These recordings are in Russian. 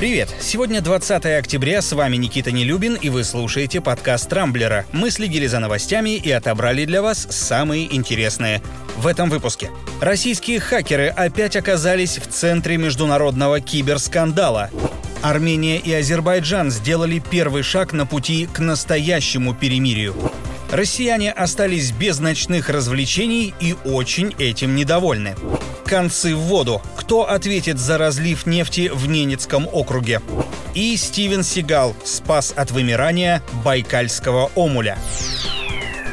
Привет! Сегодня 20 октября, с вами Никита Нелюбин, и вы слушаете подкаст «Трамблера». Мы следили за новостями и отобрали для вас самые интересные. В этом выпуске. Российские хакеры опять оказались в центре международного киберскандала. Армения и Азербайджан сделали первый шаг на пути к настоящему перемирию. Россияне остались без ночных развлечений и очень этим недовольны. Концы в воду. Кто ответит за разлив нефти в Ненецком округе? И Стивен Сигал спас от вымирания байкальского омуля.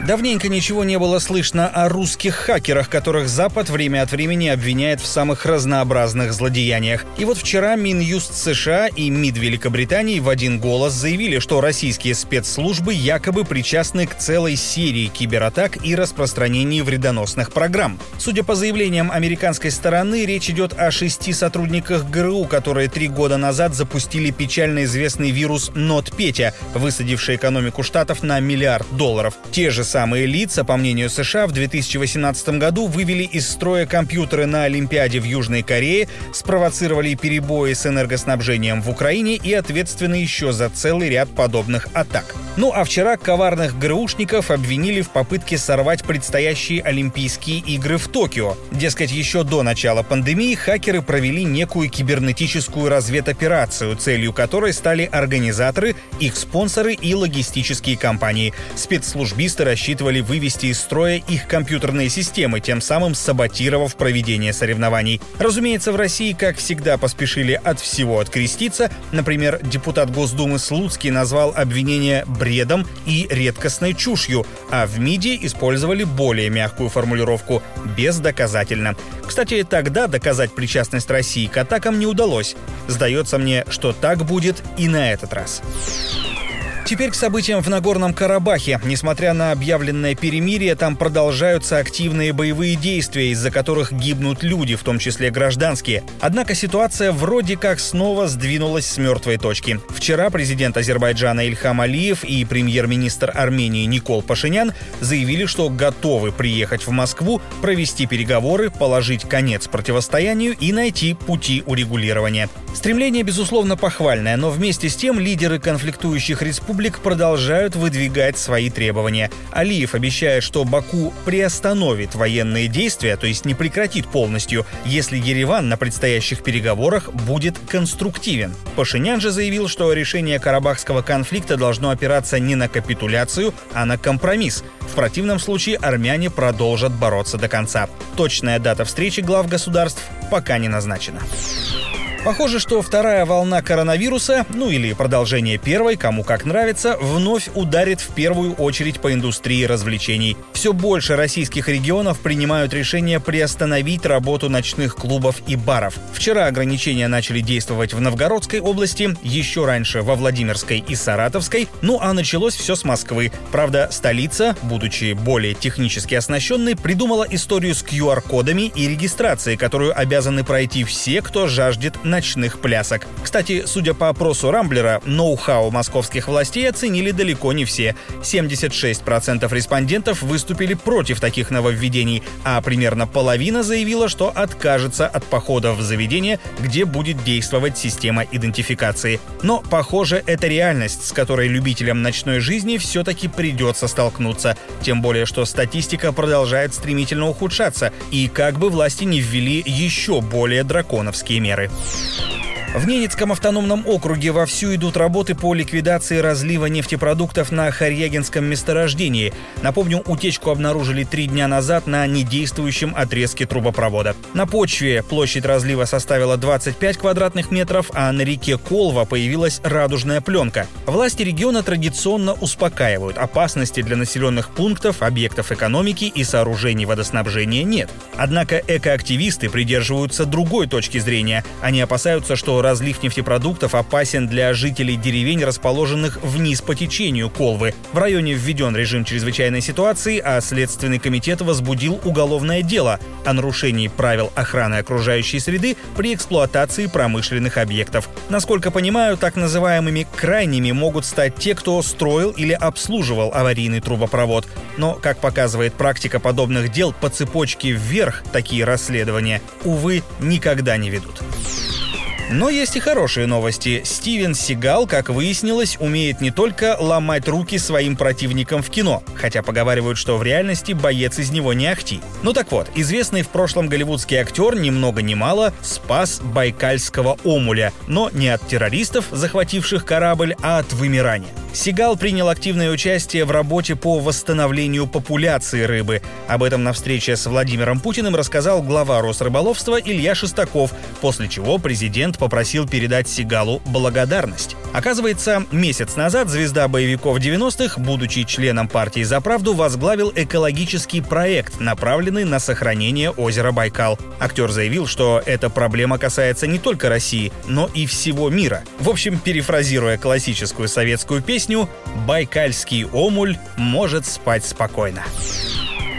Давненько ничего не было слышно о русских хакерах, которых Запад время от времени обвиняет в самых разнообразных злодеяниях. И вот вчера Минюст США и МИД Великобритании в один голос заявили, что российские спецслужбы якобы причастны к целой серии кибератак и распространении вредоносных программ. Судя по заявлениям американской стороны, речь идет о шести сотрудниках ГРУ, которые три года назад запустили печально известный вирус «Нот-Петя», высадивший экономику штатов на миллиард долларов. Те же самые лица, по мнению США, в 2018 году вывели из строя компьютеры на Олимпиаде в Южной Корее, спровоцировали перебои с энергоснабжением в Украине и ответственны еще за целый ряд подобных атак. Ну а вчера коварных ГРУшников обвинили в попытке сорвать предстоящие Олимпийские игры в Токио. Дескать, еще до начала пандемии хакеры провели некую кибернетическую разведоперацию, целью которой стали организаторы, их спонсоры и логистические компании. Спецслужбисты рассчитывали вывести из строя их компьютерные системы, тем самым саботировав проведение соревнований. Разумеется, в России, как всегда, поспешили от всего откреститься. Например, депутат Госдумы Слуцкий назвал обвинение бредом и редкостной чушью, а в МИДе использовали более мягкую формулировку «бездоказательно». Кстати, тогда доказать причастность России к атакам не удалось. Сдается мне, что так будет и на этот раз. Теперь к событиям в Нагорном Карабахе. Несмотря на объявленное перемирие, там продолжаются активные боевые действия, из-за которых гибнут люди, в том числе гражданские. Однако ситуация вроде как снова сдвинулась с мертвой точки. Вчера президент Азербайджана Ильхам Алиев и премьер-министр Армении Никол Пашинян заявили, что готовы приехать в Москву, провести переговоры, положить конец противостоянию и найти пути урегулирования. Стремление, безусловно, похвальное, но вместе с тем лидеры конфликтующих республик продолжают выдвигать свои требования. Алиев обещает, что Баку приостановит военные действия, то есть не прекратит полностью, если Ереван на предстоящих переговорах будет конструктивен. Пашинян же заявил, что решение карабахского конфликта должно опираться не на капитуляцию, а на компромисс. В противном случае армяне продолжат бороться до конца. Точная дата встречи глав государств пока не назначена. Похоже, что вторая волна коронавируса, ну или продолжение первой, кому как нравится, вновь ударит в первую очередь по индустрии развлечений. Все больше российских регионов принимают решение приостановить работу ночных клубов и баров. Вчера ограничения начали действовать в Новгородской области, еще раньше во Владимирской и Саратовской, ну а началось все с Москвы. Правда, столица, будучи более технически оснащенной, придумала историю с QR-кодами и регистрацией, которую обязаны пройти все, кто жаждет ночных плясок. Кстати, судя по опросу Рамблера, ноу-хау московских властей оценили далеко не все. 76% респондентов выступили против таких нововведений, а примерно половина заявила, что откажется от походов в заведение, где будет действовать система идентификации. Но, похоже, это реальность, с которой любителям ночной жизни все-таки придется столкнуться. Тем более, что статистика продолжает стремительно ухудшаться, и как бы власти не ввели еще более драконовские меры. you В Ненецком автономном округе вовсю идут работы по ликвидации разлива нефтепродуктов на Харьягинском месторождении. Напомню, утечку обнаружили три дня назад на недействующем отрезке трубопровода. На почве площадь разлива составила 25 квадратных метров, а на реке Колва появилась радужная пленка. Власти региона традиционно успокаивают. Опасности для населенных пунктов, объектов экономики и сооружений водоснабжения нет. Однако экоактивисты придерживаются другой точки зрения. Они опасаются, что разлив нефтепродуктов опасен для жителей деревень, расположенных вниз по течению Колвы. В районе введен режим чрезвычайной ситуации, а Следственный комитет возбудил уголовное дело о нарушении правил охраны окружающей среды при эксплуатации промышленных объектов. Насколько понимаю, так называемыми крайними могут стать те, кто строил или обслуживал аварийный трубопровод. Но, как показывает практика подобных дел, по цепочке вверх такие расследования, увы, никогда не ведут. Но есть и хорошие новости. Стивен Сигал, как выяснилось, умеет не только ломать руки своим противникам в кино, хотя поговаривают, что в реальности боец из него не ахти. Ну так вот, известный в прошлом голливудский актер ни много ни мало спас байкальского омуля, но не от террористов, захвативших корабль, а от вымирания. Сигал принял активное участие в работе по восстановлению популяции рыбы. Об этом на встрече с Владимиром Путиным рассказал глава Росрыболовства Илья Шестаков, после чего президент попросил передать Сигалу благодарность. Оказывается, месяц назад звезда боевиков 90-х, будучи членом партии «За правду», возглавил экологический проект, направленный на сохранение озера Байкал. Актер заявил, что эта проблема касается не только России, но и всего мира. В общем, перефразируя классическую советскую песню, «Байкальский омуль может спать спокойно».